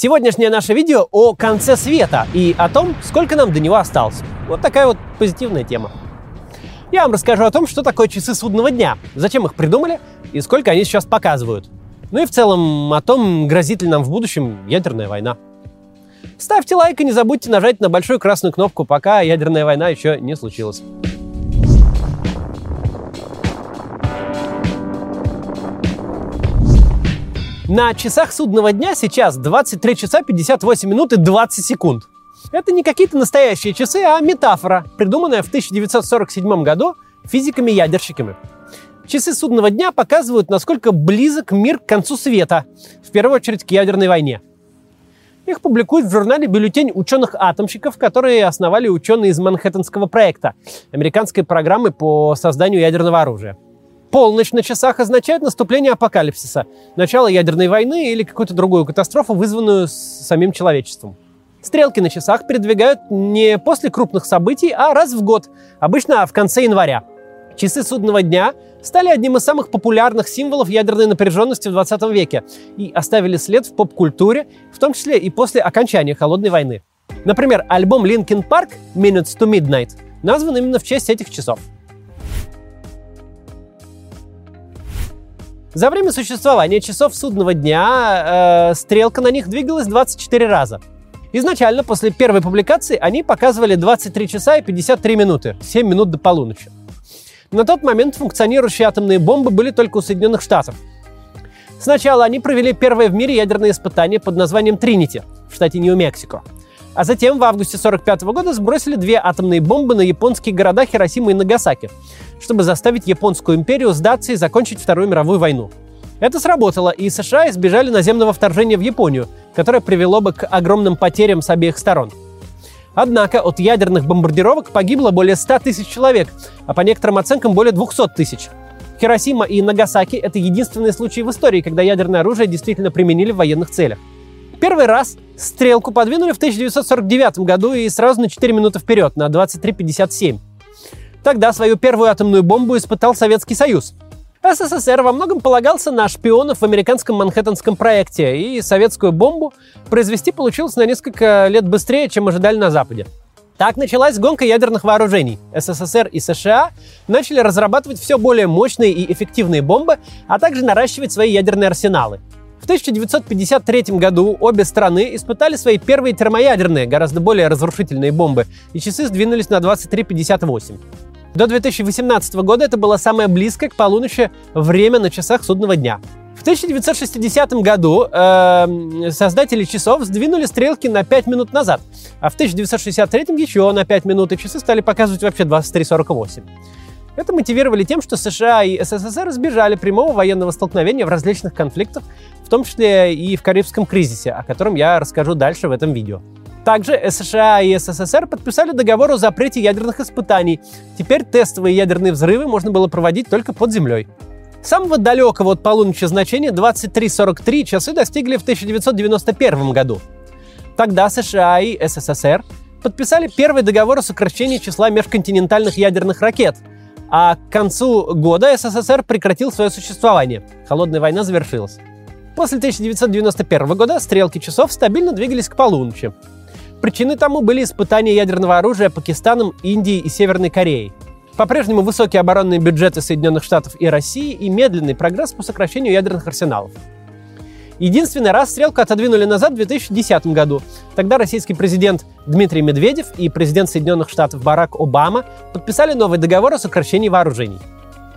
Сегодняшнее наше видео о конце света и о том, сколько нам до него осталось. Вот такая вот позитивная тема. Я вам расскажу о том, что такое часы судного дня, зачем их придумали и сколько они сейчас показывают. Ну и в целом о том, грозит ли нам в будущем ядерная война. Ставьте лайк и не забудьте нажать на большую красную кнопку, пока ядерная война еще не случилась. На часах судного дня сейчас 23 часа 58 минут и 20 секунд. Это не какие-то настоящие часы, а метафора, придуманная в 1947 году физиками-ядерщиками. Часы судного дня показывают, насколько близок мир к концу света, в первую очередь к ядерной войне. Их публикуют в журнале «Бюллетень ученых-атомщиков», которые основали ученые из Манхэттенского проекта, американской программы по созданию ядерного оружия. Полночь на часах означает наступление апокалипсиса, начало ядерной войны или какую-то другую катастрофу, вызванную самим человечеством. Стрелки на часах передвигают не после крупных событий, а раз в год, обычно в конце января. Часы судного дня стали одним из самых популярных символов ядерной напряженности в 20 веке и оставили след в поп-культуре, в том числе и после окончания Холодной войны. Например, альбом Linkin Park «Minutes to Midnight» назван именно в честь этих часов – За время существования часов судного дня э, стрелка на них двигалась 24 раза. Изначально, после первой публикации, они показывали 23 часа и 53 минуты, 7 минут до полуночи. На тот момент функционирующие атомные бомбы были только у Соединенных Штатов. Сначала они провели первое в мире ядерное испытание под названием Тринити в штате Нью-Мексико. А затем в августе 1945 года сбросили две атомные бомбы на японские города Хиросима и Нагасаки, чтобы заставить японскую империю сдаться и закончить Вторую мировую войну. Это сработало, и США избежали наземного вторжения в Японию, которое привело бы к огромным потерям с обеих сторон. Однако от ядерных бомбардировок погибло более 100 тысяч человек, а по некоторым оценкам более 200 тысяч. Хиросима и Нагасаки – это единственные случаи в истории, когда ядерное оружие действительно применили в военных целях. Первый раз стрелку подвинули в 1949 году и сразу на 4 минуты вперед, на 23.57. Тогда свою первую атомную бомбу испытал Советский Союз. СССР во многом полагался на шпионов в американском Манхэттенском проекте, и советскую бомбу произвести получилось на несколько лет быстрее, чем ожидали на Западе. Так началась гонка ядерных вооружений. СССР и США начали разрабатывать все более мощные и эффективные бомбы, а также наращивать свои ядерные арсеналы. В 1953 году обе страны испытали свои первые термоядерные, гораздо более разрушительные бомбы, и часы сдвинулись на 23.58. До 2018 года это было самое близкое к полуночи время на часах судного дня. В 1960 году э, создатели часов сдвинули стрелки на 5 минут назад, а в 1963 еще на 5 минут, и часы стали показывать вообще 23.48. Это мотивировали тем, что США и СССР избежали прямого военного столкновения в различных конфликтах, в том числе и в Карибском кризисе, о котором я расскажу дальше в этом видео. Также США и СССР подписали договор о запрете ядерных испытаний. Теперь тестовые ядерные взрывы можно было проводить только под землей. Самого далекого от полуночи значения 23.43 часы достигли в 1991 году. Тогда США и СССР подписали первый договор о сокращении числа межконтинентальных ядерных ракет – а к концу года СССР прекратил свое существование. Холодная война завершилась. После 1991 года стрелки часов стабильно двигались к полуночи. Причиной тому были испытания ядерного оружия Пакистаном, Индией и Северной Кореей. По-прежнему высокие оборонные бюджеты Соединенных Штатов и России и медленный прогресс по сокращению ядерных арсеналов. Единственный раз стрелку отодвинули назад в 2010 году. Тогда российский президент Дмитрий Медведев и президент Соединенных Штатов Барак Обама подписали новый договор о сокращении вооружений.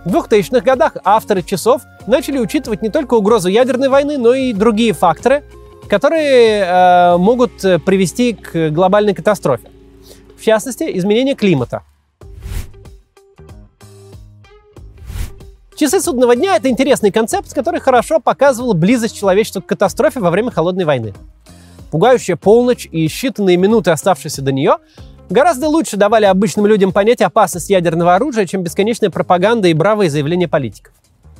В 2000-х годах авторы часов начали учитывать не только угрозу ядерной войны, но и другие факторы, которые э, могут привести к глобальной катастрофе. В частности, изменение климата – Часы судного дня — это интересный концепт, который хорошо показывал близость человечества к катастрофе во время Холодной войны. Пугающая полночь и считанные минуты, оставшиеся до нее, гораздо лучше давали обычным людям понять опасность ядерного оружия, чем бесконечная пропаганда и бравые заявления политиков.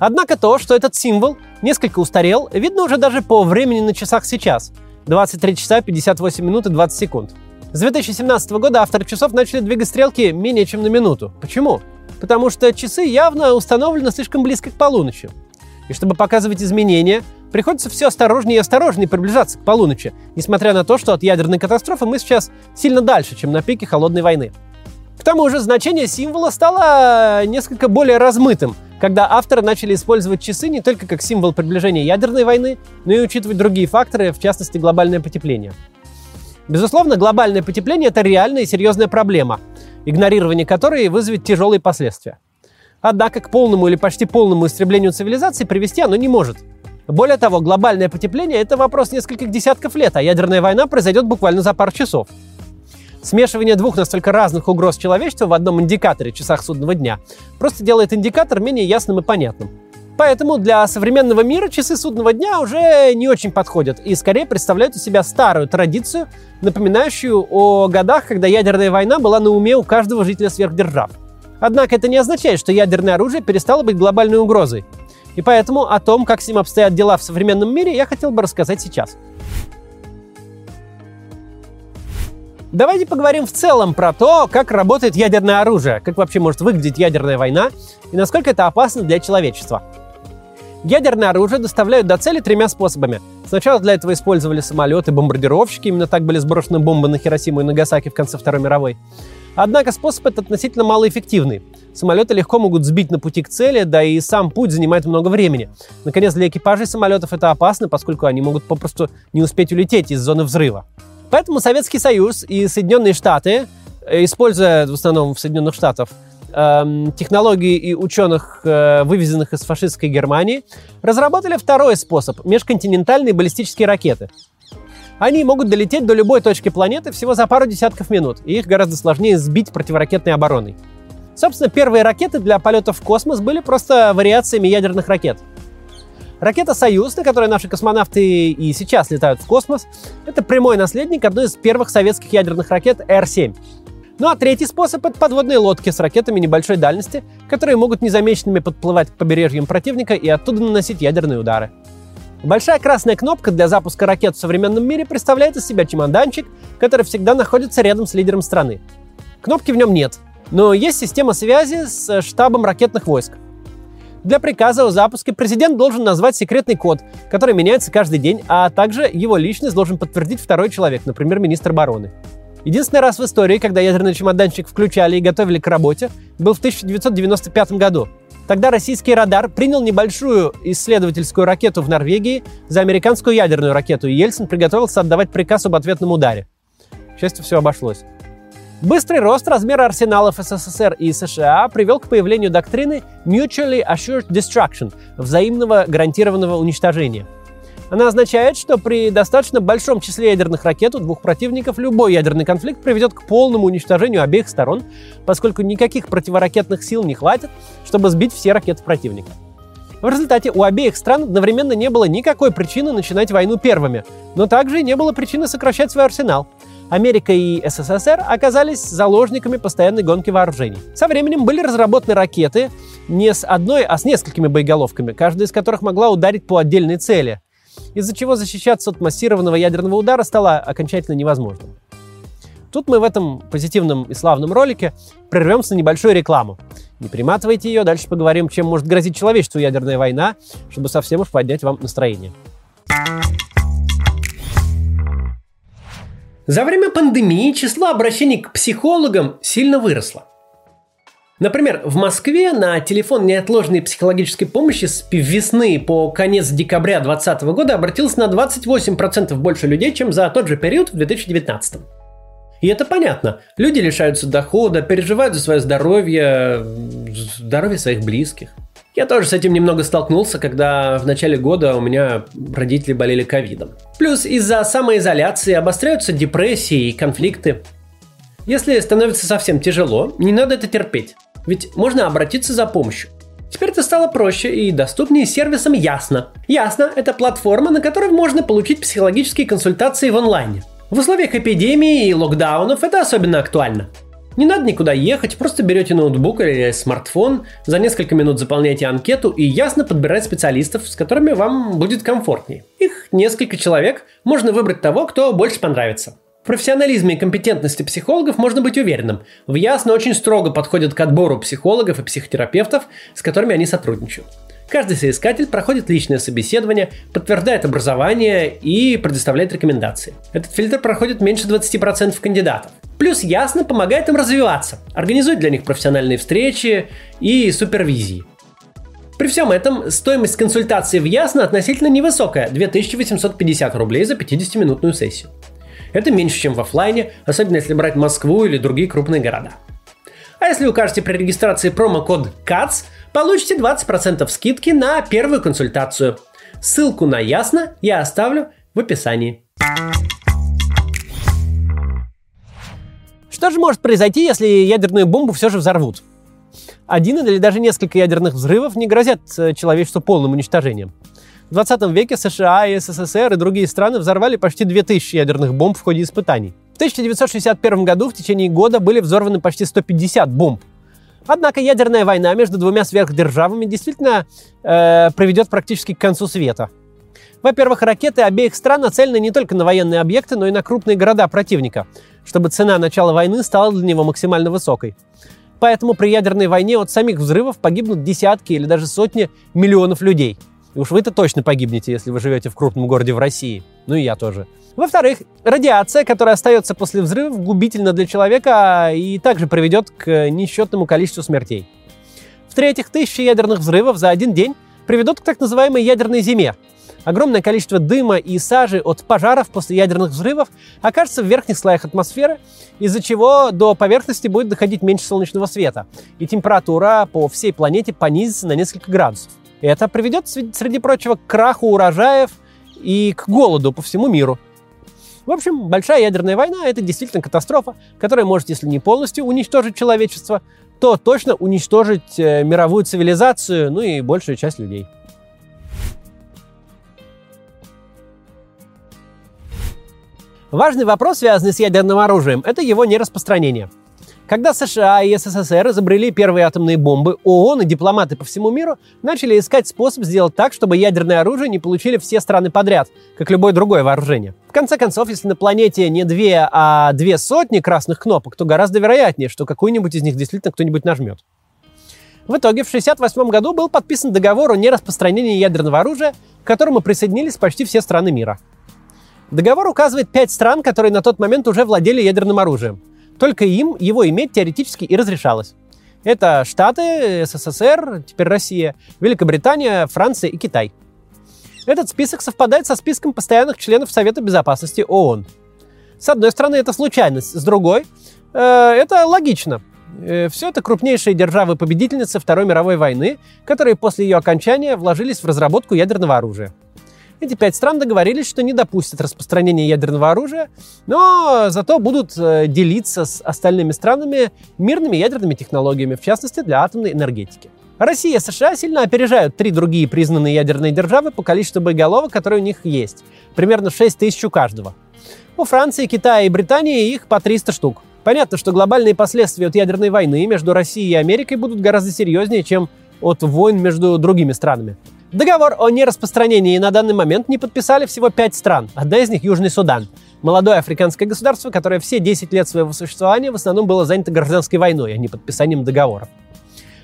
Однако то, что этот символ несколько устарел, видно уже даже по времени на часах сейчас. 23 часа 58 минут и 20 секунд. С 2017 года авторы часов начали двигать стрелки менее чем на минуту. Почему? потому что часы явно установлены слишком близко к полуночи. И чтобы показывать изменения, приходится все осторожнее и осторожнее приближаться к полуночи, несмотря на то, что от ядерной катастрофы мы сейчас сильно дальше, чем на пике холодной войны. К тому же значение символа стало несколько более размытым, когда авторы начали использовать часы не только как символ приближения ядерной войны, но и учитывать другие факторы, в частности глобальное потепление. Безусловно, глобальное потепление – это реальная и серьезная проблема, игнорирование которой вызовет тяжелые последствия. Однако к полному или почти полному истреблению цивилизации привести оно не может. Более того, глобальное потепление – это вопрос нескольких десятков лет, а ядерная война произойдет буквально за пару часов. Смешивание двух настолько разных угроз человечества в одном индикаторе, часах судного дня, просто делает индикатор менее ясным и понятным. Поэтому для современного мира часы судного дня уже не очень подходят и скорее представляют из себя старую традицию, напоминающую о годах, когда ядерная война была на уме у каждого жителя сверхдержав. Однако это не означает, что ядерное оружие перестало быть глобальной угрозой. И поэтому о том, как с ним обстоят дела в современном мире, я хотел бы рассказать сейчас. Давайте поговорим в целом про то, как работает ядерное оружие, как вообще может выглядеть ядерная война и насколько это опасно для человечества. Ядерное оружие доставляют до цели тремя способами. Сначала для этого использовали самолеты, бомбардировщики, именно так были сброшены бомбы на Хиросиму и Нагасаки в конце Второй мировой. Однако способ этот относительно малоэффективный. Самолеты легко могут сбить на пути к цели, да и сам путь занимает много времени. Наконец, для экипажей самолетов это опасно, поскольку они могут попросту не успеть улететь из зоны взрыва. Поэтому Советский Союз и Соединенные Штаты, э, используя в основном в Соединенных Штатах эм, технологии и ученых, э, вывезенных из фашистской Германии, разработали второй способ – межконтинентальные баллистические ракеты – они могут долететь до любой точки планеты всего за пару десятков минут, и их гораздо сложнее сбить противоракетной обороной. Собственно, первые ракеты для полетов в космос были просто вариациями ядерных ракет. Ракета «Союз», на которой наши космонавты и сейчас летают в космос, это прямой наследник одной из первых советских ядерных ракет Р-7. Ну а третий способ — это подводные лодки с ракетами небольшой дальности, которые могут незамеченными подплывать к побережьям противника и оттуда наносить ядерные удары. Большая красная кнопка для запуска ракет в современном мире представляет из себя чемоданчик, который всегда находится рядом с лидером страны. Кнопки в нем нет, но есть система связи с штабом ракетных войск. Для приказа о запуске президент должен назвать секретный код, который меняется каждый день, а также его личность должен подтвердить второй человек, например, министр обороны. Единственный раз в истории, когда ядерный чемоданчик включали и готовили к работе, был в 1995 году, Тогда российский радар принял небольшую исследовательскую ракету в Норвегии за американскую ядерную ракету, и Ельцин приготовился отдавать приказ об ответном ударе. К счастью, все обошлось. Быстрый рост размера арсеналов СССР и США привел к появлению доктрины Mutually Assured Destruction – взаимного гарантированного уничтожения – она означает, что при достаточно большом числе ядерных ракет у двух противников любой ядерный конфликт приведет к полному уничтожению обеих сторон, поскольку никаких противоракетных сил не хватит, чтобы сбить все ракеты противника. В результате у обеих стран одновременно не было никакой причины начинать войну первыми, но также и не было причины сокращать свой арсенал. Америка и СССР оказались заложниками постоянной гонки вооружений. Со временем были разработаны ракеты не с одной, а с несколькими боеголовками, каждая из которых могла ударить по отдельной цели – из-за чего защищаться от массированного ядерного удара стало окончательно невозможным. Тут мы в этом позитивном и славном ролике прервемся на небольшую рекламу. Не приматывайте ее, дальше поговорим, чем может грозить человечеству ядерная война, чтобы совсем уж поднять вам настроение. За время пандемии число обращений к психологам сильно выросло. Например, в Москве на телефон неотложной психологической помощи с весны по конец декабря 2020 года обратилось на 28% больше людей, чем за тот же период в 2019. И это понятно. Люди лишаются дохода, переживают за свое здоровье, здоровье своих близких. Я тоже с этим немного столкнулся, когда в начале года у меня родители болели ковидом. Плюс из-за самоизоляции обостряются депрессии и конфликты. Если становится совсем тяжело, не надо это терпеть. Ведь можно обратиться за помощью. Теперь это стало проще и доступнее сервисом Ясно. Ясно – это платформа, на которой можно получить психологические консультации в онлайне. В условиях эпидемии и локдаунов это особенно актуально. Не надо никуда ехать, просто берете ноутбук или смартфон, за несколько минут заполняете анкету и ясно подбирать специалистов, с которыми вам будет комфортнее. Их несколько человек, можно выбрать того, кто больше понравится. В профессионализме и компетентности психологов можно быть уверенным. В Ясно очень строго подходят к отбору психологов и психотерапевтов, с которыми они сотрудничают. Каждый соискатель проходит личное собеседование, подтверждает образование и предоставляет рекомендации. Этот фильтр проходит меньше 20% кандидатов. Плюс ясно помогает им развиваться, организует для них профессиональные встречи и супервизии. При всем этом стоимость консультации в Ясно относительно невысокая – 2850 рублей за 50-минутную сессию. Это меньше, чем в офлайне, особенно если брать Москву или другие крупные города. А если укажете при регистрации промокод CATS, получите 20% скидки на первую консультацию. Ссылку на Ясно я оставлю в описании. Что же может произойти, если ядерную бомбу все же взорвут? Один или даже несколько ядерных взрывов не грозят э, человечеству полным уничтожением. В 20 веке США и СССР и другие страны взорвали почти 2000 ядерных бомб в ходе испытаний. В 1961 году в течение года были взорваны почти 150 бомб. Однако ядерная война между двумя сверхдержавами действительно э, приведет практически к концу света. Во-первых, ракеты обеих стран нацелены не только на военные объекты, но и на крупные города противника, чтобы цена начала войны стала для него максимально высокой. Поэтому при ядерной войне от самих взрывов погибнут десятки или даже сотни миллионов людей. И уж вы-то точно погибнете, если вы живете в крупном городе в России. Ну и я тоже. Во-вторых, радиация, которая остается после взрывов, губительна для человека и также приведет к несчетному количеству смертей. В-третьих, тысячи ядерных взрывов за один день приведут к так называемой ядерной зиме, Огромное количество дыма и сажи от пожаров после ядерных взрывов окажется в верхних слоях атмосферы, из-за чего до поверхности будет доходить меньше солнечного света, и температура по всей планете понизится на несколько градусов. Это приведет, среди прочего, к краху урожаев и к голоду по всему миру. В общем, большая ядерная война – это действительно катастрофа, которая может, если не полностью уничтожить человечество, то точно уничтожить э, мировую цивилизацию, ну и большую часть людей. Важный вопрос, связанный с ядерным оружием, это его нераспространение. Когда США и СССР изобрели первые атомные бомбы, ООН и дипломаты по всему миру начали искать способ сделать так, чтобы ядерное оружие не получили все страны подряд, как любое другое вооружение. В конце концов, если на планете не две, а две сотни красных кнопок, то гораздо вероятнее, что какую-нибудь из них действительно кто-нибудь нажмет. В итоге в 1968 году был подписан договор о нераспространении ядерного оружия, к которому присоединились почти все страны мира. Договор указывает пять стран, которые на тот момент уже владели ядерным оружием. Только им его иметь теоретически и разрешалось. Это Штаты, СССР, теперь Россия, Великобритания, Франция и Китай. Этот список совпадает со списком постоянных членов Совета Безопасности ООН. С одной стороны, это случайность, с другой, э, это логично. Э, все это крупнейшие державы-победительницы Второй мировой войны, которые после ее окончания вложились в разработку ядерного оружия. Эти пять стран договорились, что не допустят распространения ядерного оружия, но зато будут э, делиться с остальными странами мирными ядерными технологиями, в частности для атомной энергетики. Россия и США сильно опережают три другие признанные ядерные державы по количеству боеголовок, которые у них есть. Примерно 6 тысяч у каждого. У Франции, Китая и Британии их по 300 штук. Понятно, что глобальные последствия от ядерной войны между Россией и Америкой будут гораздо серьезнее, чем от войн между другими странами. Договор о нераспространении на данный момент не подписали всего пять стран. Одна из них – Южный Судан. Молодое африканское государство, которое все 10 лет своего существования в основном было занято гражданской войной, а не подписанием договоров.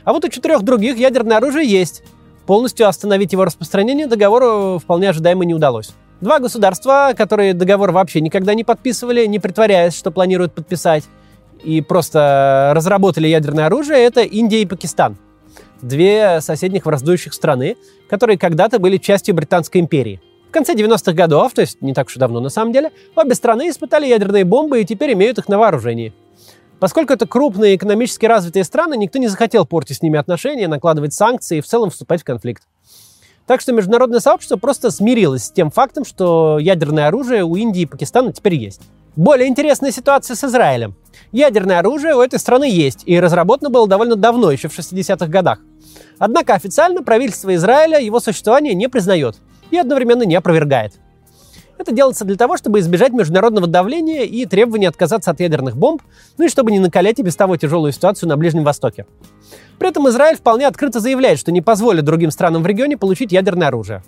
А вот у четырех других ядерное оружие есть. Полностью остановить его распространение договору вполне ожидаемо не удалось. Два государства, которые договор вообще никогда не подписывали, не притворяясь, что планируют подписать, и просто разработали ядерное оружие, это Индия и Пакистан – две соседних враждующих страны, которые когда-то были частью Британской империи. В конце 90-х годов, то есть не так уж и давно на самом деле, обе страны испытали ядерные бомбы и теперь имеют их на вооружении. Поскольку это крупные экономически развитые страны, никто не захотел портить с ними отношения, накладывать санкции и в целом вступать в конфликт. Так что международное сообщество просто смирилось с тем фактом, что ядерное оружие у Индии и Пакистана теперь есть. Более интересная ситуация с Израилем. Ядерное оружие у этой страны есть, и разработано было довольно давно, еще в 60-х годах. Однако официально правительство Израиля его существование не признает и одновременно не опровергает. Это делается для того, чтобы избежать международного давления и требований отказаться от ядерных бомб, ну и чтобы не накалять и без того тяжелую ситуацию на Ближнем Востоке. При этом Израиль вполне открыто заявляет, что не позволит другим странам в регионе получить ядерное оружие.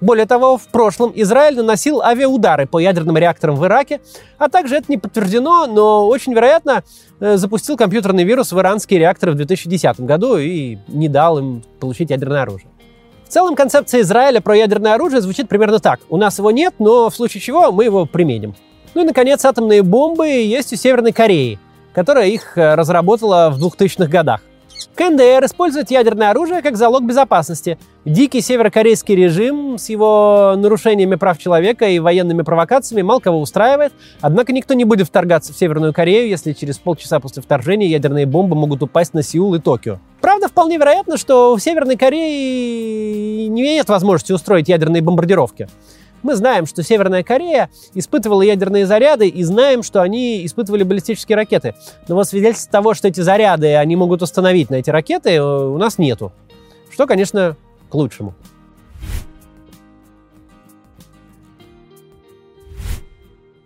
Более того, в прошлом Израиль наносил авиаудары по ядерным реакторам в Ираке, а также это не подтверждено, но очень вероятно э, запустил компьютерный вирус в иранские реакторы в 2010 году и не дал им получить ядерное оружие. В целом концепция Израиля про ядерное оружие звучит примерно так. У нас его нет, но в случае чего мы его применим. Ну и, наконец, атомные бомбы есть у Северной Кореи, которая их э, разработала в 2000-х годах. КНДР использует ядерное оружие как залог безопасности. Дикий северокорейский режим с его нарушениями прав человека и военными провокациями мало кого устраивает, однако никто не будет вторгаться в Северную Корею, если через полчаса после вторжения ядерные бомбы могут упасть на Сеул и Токио. Правда, вполне вероятно, что в Северной Корее не нет возможности устроить ядерные бомбардировки. Мы знаем, что Северная Корея испытывала ядерные заряды и знаем, что они испытывали баллистические ракеты. Но вот свидетельств того, что эти заряды они могут установить на эти ракеты, э, у нас нету. Что, конечно, к лучшему.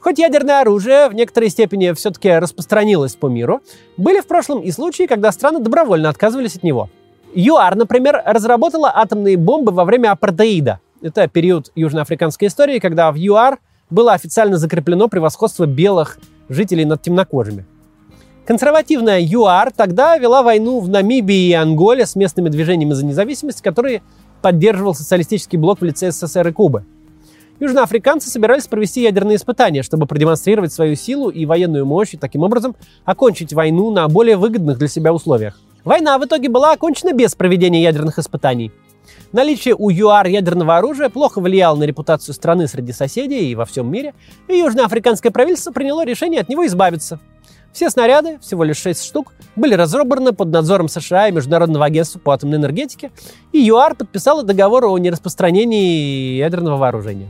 Хоть ядерное оружие в некоторой степени все-таки распространилось по миру, были в прошлом и случаи, когда страны добровольно отказывались от него. ЮАР, например, разработала атомные бомбы во время апартеида – это период южноафриканской истории, когда в ЮАР было официально закреплено превосходство белых жителей над темнокожими. Консервативная ЮАР тогда вела войну в Намибии и Анголе с местными движениями за независимость, которые поддерживал социалистический блок в лице СССР и Кубы. Южноафриканцы собирались провести ядерные испытания, чтобы продемонстрировать свою силу и военную мощь и таким образом окончить войну на более выгодных для себя условиях. Война в итоге была окончена без проведения ядерных испытаний. Наличие у ЮАР ядерного оружия плохо влияло на репутацию страны среди соседей и во всем мире, и южноафриканское правительство приняло решение от него избавиться. Все снаряды, всего лишь 6 штук, были разобраны под надзором США и Международного агентства по атомной энергетике, и ЮАР подписала договор о нераспространении ядерного вооружения.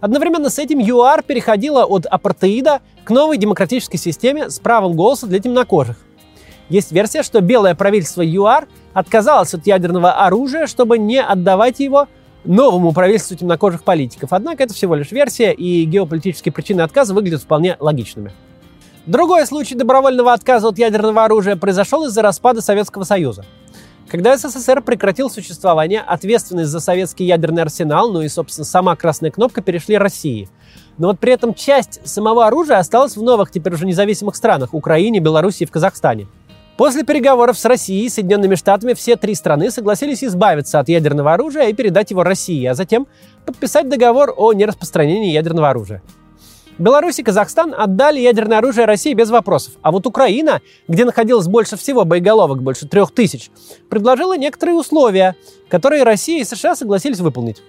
Одновременно с этим ЮАР переходила от апартеида к новой демократической системе с правом голоса для темнокожих. Есть версия, что белое правительство ЮАР отказалось от ядерного оружия, чтобы не отдавать его новому правительству темнокожих политиков. Однако это всего лишь версия, и геополитические причины отказа выглядят вполне логичными. Другой случай добровольного отказа от ядерного оружия произошел из-за распада Советского Союза. Когда СССР прекратил существование, ответственность за советский ядерный арсенал, ну и, собственно, сама красная кнопка перешли России. Но вот при этом часть самого оружия осталась в новых, теперь уже независимых странах – Украине, Беларуси и в Казахстане – После переговоров с Россией и Соединенными Штатами все три страны согласились избавиться от ядерного оружия и передать его России, а затем подписать договор о нераспространении ядерного оружия. Беларусь и Казахстан отдали ядерное оружие России без вопросов. А вот Украина, где находилось больше всего боеголовок, больше трех тысяч, предложила некоторые условия, которые Россия и США согласились выполнить.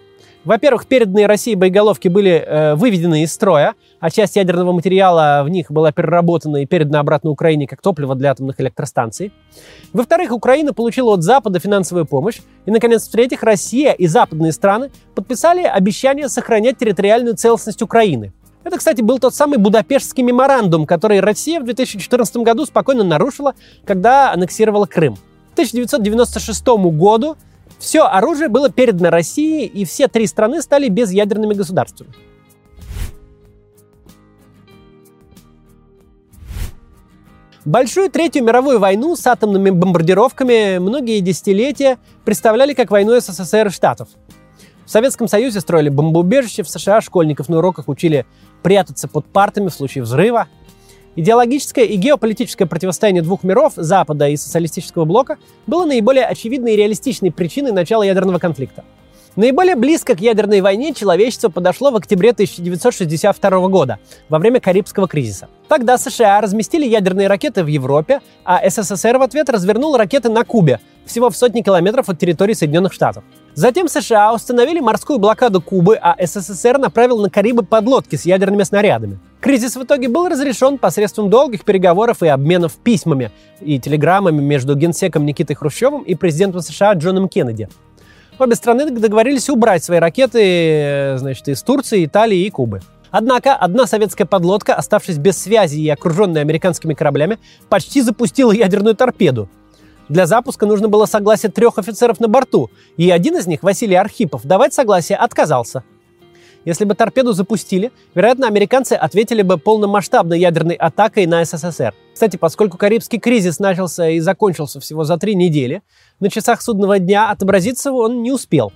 Во-первых, переданные России боеголовки были э, выведены из строя, а часть ядерного материала в них была переработана и передана обратно Украине как топливо для атомных электростанций. Во-вторых, Украина получила от Запада финансовую помощь. И, наконец, в-третьих, Россия и западные страны подписали обещание сохранять территориальную целостность Украины. Это, кстати, был тот самый Будапештский меморандум, который Россия в 2014 году спокойно нарушила, когда аннексировала Крым. К 1996 году все оружие было передано России, и все три страны стали безъядерными государствами. Большую Третью мировую войну с атомными бомбардировками многие десятилетия представляли как войну СССР и Штатов. В Советском Союзе строили бомбоубежище, в США школьников на уроках учили прятаться под партами в случае взрыва. Идеологическое и геополитическое противостояние двух миров, Запада и социалистического блока, было наиболее очевидной и реалистичной причиной начала ядерного конфликта. Наиболее близко к ядерной войне человечество подошло в октябре 1962 года, во время Карибского кризиса. Тогда США разместили ядерные ракеты в Европе, а СССР в ответ развернул ракеты на Кубе, всего в сотни километров от территории Соединенных Штатов. Затем США установили морскую блокаду Кубы, а СССР направил на Карибы подлодки с ядерными снарядами. Кризис в итоге был разрешен посредством долгих переговоров и обменов письмами и телеграммами между генсеком Никитой Хрущевым и президентом США Джоном Кеннеди. Обе страны договорились убрать свои ракеты значит, из Турции, Италии и Кубы. Однако одна советская подлодка, оставшись без связи и окруженная американскими кораблями, почти запустила ядерную торпеду. Для запуска нужно было согласие трех офицеров на борту, и один из них, Василий Архипов, давать согласие отказался – если бы торпеду запустили, вероятно, американцы ответили бы полномасштабной ядерной атакой на СССР. Кстати, поскольку Карибский кризис начался и закончился всего за три недели, на часах судного дня отобразиться он не успел.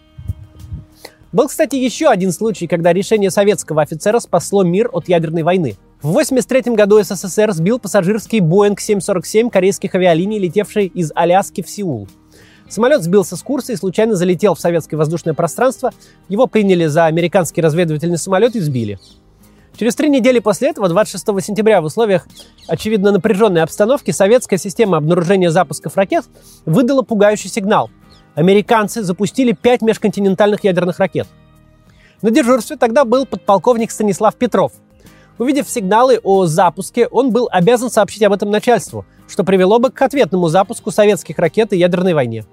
Был, кстати, еще один случай, когда решение советского офицера спасло мир от ядерной войны. В 1983 году СССР сбил пассажирский Boeing 747 корейских авиалиний, летевший из Аляски в Сеул. Самолет сбился с курса и случайно залетел в советское воздушное пространство. Его приняли за американский разведывательный самолет и сбили. Через три недели после этого, 26 сентября, в условиях, очевидно, напряженной обстановки, советская система обнаружения запусков ракет выдала пугающий сигнал. Американцы запустили пять межконтинентальных ядерных ракет. На дежурстве тогда был подполковник Станислав Петров. Увидев сигналы о запуске, он был обязан сообщить об этом начальству, что привело бы к ответному запуску советских ракет и ядерной войне.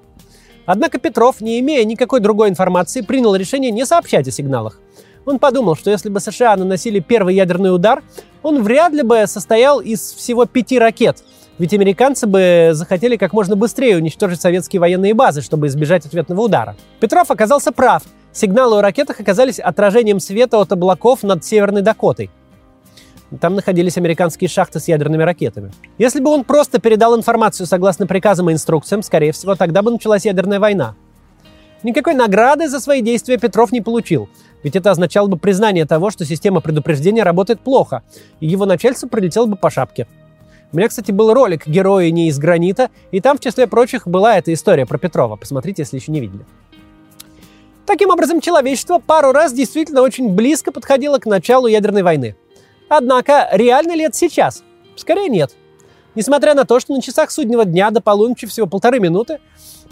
Однако Петров, не имея никакой другой информации, принял решение не сообщать о сигналах. Он подумал, что если бы США наносили первый ядерный удар, он вряд ли бы состоял из всего пяти ракет, ведь американцы бы захотели как можно быстрее уничтожить советские военные базы, чтобы избежать ответного удара. Петров оказался прав. Сигналы о ракетах оказались отражением света от облаков над Северной Дакотой. Там находились американские шахты с ядерными ракетами. Если бы он просто передал информацию согласно приказам и инструкциям, скорее всего, тогда бы началась ядерная война. Никакой награды за свои действия Петров не получил, ведь это означало бы признание того, что система предупреждения работает плохо, и его начальство прилетело бы по шапке. У меня, кстати, был ролик «Герои не из гранита», и там, в числе прочих, была эта история про Петрова. Посмотрите, если еще не видели. Таким образом, человечество пару раз действительно очень близко подходило к началу ядерной войны – Однако, реально ли это сейчас? Скорее нет. Несмотря на то, что на часах суднего дня до полуночи всего полторы минуты,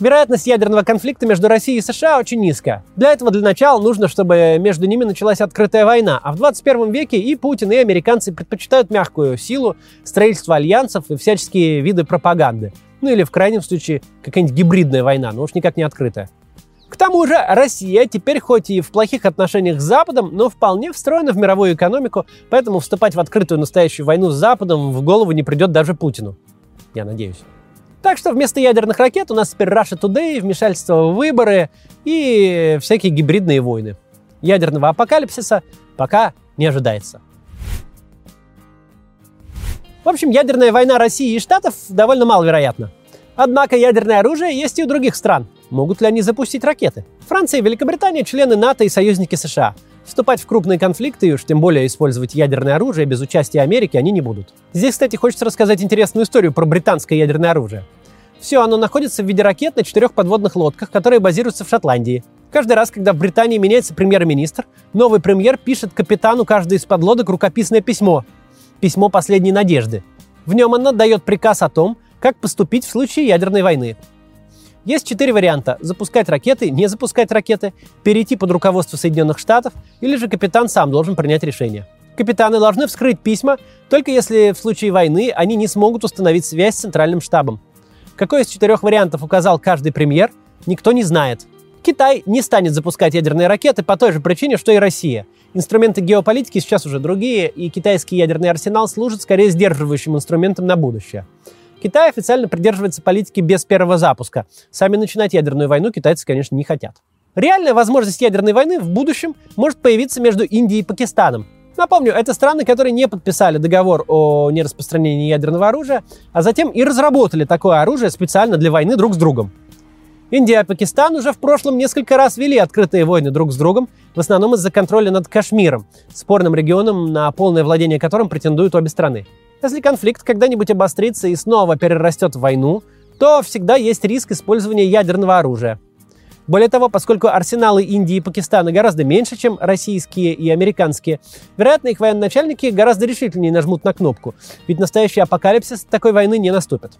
вероятность ядерного конфликта между Россией и США очень низкая. Для этого для начала нужно, чтобы между ними началась открытая война. А в 21 веке и Путин, и американцы предпочитают мягкую силу, строительство альянсов и всяческие виды пропаганды. Ну или в крайнем случае какая-нибудь гибридная война, но уж никак не открытая. К тому же Россия теперь хоть и в плохих отношениях с Западом, но вполне встроена в мировую экономику, поэтому вступать в открытую настоящую войну с Западом в голову не придет даже Путину. Я надеюсь. Так что вместо ядерных ракет у нас теперь Russia Today, вмешательство в выборы и всякие гибридные войны. Ядерного апокалипсиса пока не ожидается. В общем, ядерная война России и Штатов довольно маловероятна. Однако ядерное оружие есть и у других стран. Могут ли они запустить ракеты? Франция и Великобритания – члены НАТО и союзники США. Вступать в крупные конфликты и уж тем более использовать ядерное оружие без участия Америки они не будут. Здесь, кстати, хочется рассказать интересную историю про британское ядерное оружие. Все оно находится в виде ракет на четырех подводных лодках, которые базируются в Шотландии. Каждый раз, когда в Британии меняется премьер-министр, новый премьер пишет капитану каждой из подлодок рукописное письмо. Письмо последней надежды. В нем он отдает приказ о том, как поступить в случае ядерной войны? Есть четыре варианта. Запускать ракеты, не запускать ракеты, перейти под руководство Соединенных Штатов, или же капитан сам должен принять решение. Капитаны должны вскрыть письма, только если в случае войны они не смогут установить связь с центральным штабом. Какой из четырех вариантов указал каждый премьер, никто не знает. Китай не станет запускать ядерные ракеты по той же причине, что и Россия. Инструменты геополитики сейчас уже другие, и китайский ядерный арсенал служит скорее сдерживающим инструментом на будущее. Китай официально придерживается политики без первого запуска. Сами начинать ядерную войну китайцы, конечно, не хотят. Реальная возможность ядерной войны в будущем может появиться между Индией и Пакистаном. Напомню, это страны, которые не подписали договор о нераспространении ядерного оружия, а затем и разработали такое оружие специально для войны друг с другом. Индия и Пакистан уже в прошлом несколько раз вели открытые войны друг с другом, в основном из-за контроля над Кашмиром, спорным регионом, на полное владение которым претендуют обе страны. Если конфликт когда-нибудь обострится и снова перерастет в войну, то всегда есть риск использования ядерного оружия. Более того, поскольку арсеналы Индии и Пакистана гораздо меньше, чем российские и американские, вероятно, их военачальники гораздо решительнее нажмут на кнопку, ведь настоящий апокалипсис такой войны не наступит.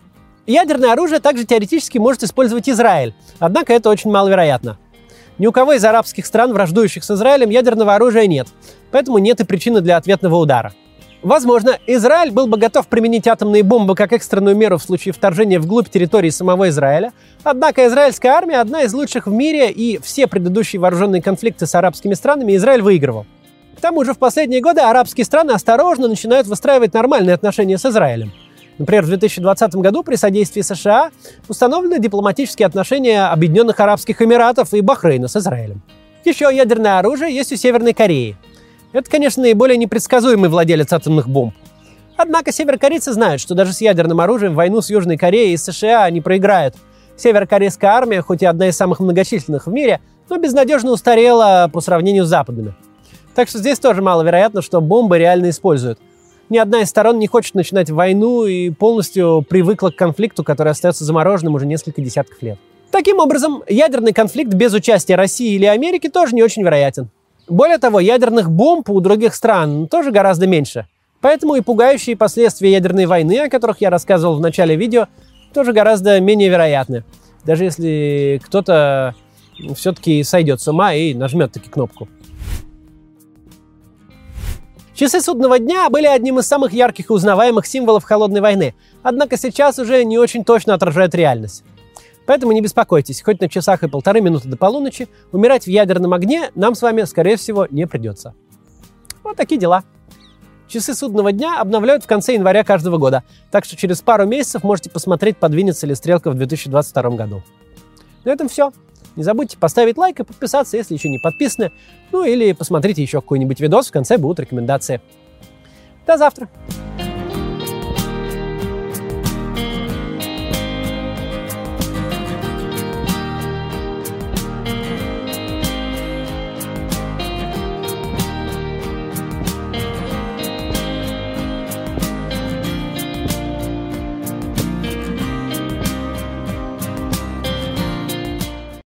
Ядерное оружие также теоретически может использовать Израиль, однако это очень маловероятно. Ни у кого из арабских стран, враждующих с Израилем, ядерного оружия нет, поэтому нет и причины для ответного удара. Возможно, Израиль был бы готов применить атомные бомбы как экстренную меру в случае вторжения вглубь территории самого Израиля, однако израильская армия одна из лучших в мире, и все предыдущие вооруженные конфликты с арабскими странами Израиль выигрывал. К тому же в последние годы арабские страны осторожно начинают выстраивать нормальные отношения с Израилем. Например, в 2020 году при содействии США установлены дипломатические отношения Объединенных Арабских Эмиратов и Бахрейна с Израилем. Еще ядерное оружие есть у Северной Кореи. Это, конечно, наиболее непредсказуемый владелец атомных бомб. Однако северокорейцы знают, что даже с ядерным оружием войну с Южной Кореей и США они проиграют. Северокорейская армия, хоть и одна из самых многочисленных в мире, но безнадежно устарела по сравнению с западными. Так что здесь тоже маловероятно, что бомбы реально используют. Ни одна из сторон не хочет начинать войну и полностью привыкла к конфликту, который остается замороженным уже несколько десятков лет. Таким образом, ядерный конфликт без участия России или Америки тоже не очень вероятен. Более того, ядерных бомб у других стран тоже гораздо меньше. Поэтому и пугающие последствия ядерной войны, о которых я рассказывал в начале видео, тоже гораздо менее вероятны. Даже если кто-то все-таки сойдет с ума и нажмет таки кнопку. Часы судного дня были одним из самых ярких и узнаваемых символов холодной войны, однако сейчас уже не очень точно отражают реальность. Поэтому не беспокойтесь, хоть на часах и полторы минуты до полуночи, умирать в ядерном огне нам с вами, скорее всего, не придется. Вот такие дела. Часы судного дня обновляют в конце января каждого года, так что через пару месяцев можете посмотреть, подвинется ли стрелка в 2022 году. На этом все. Не забудьте поставить лайк и подписаться, если еще не подписаны. Ну или посмотрите еще какой-нибудь видос, в конце будут рекомендации. До завтра!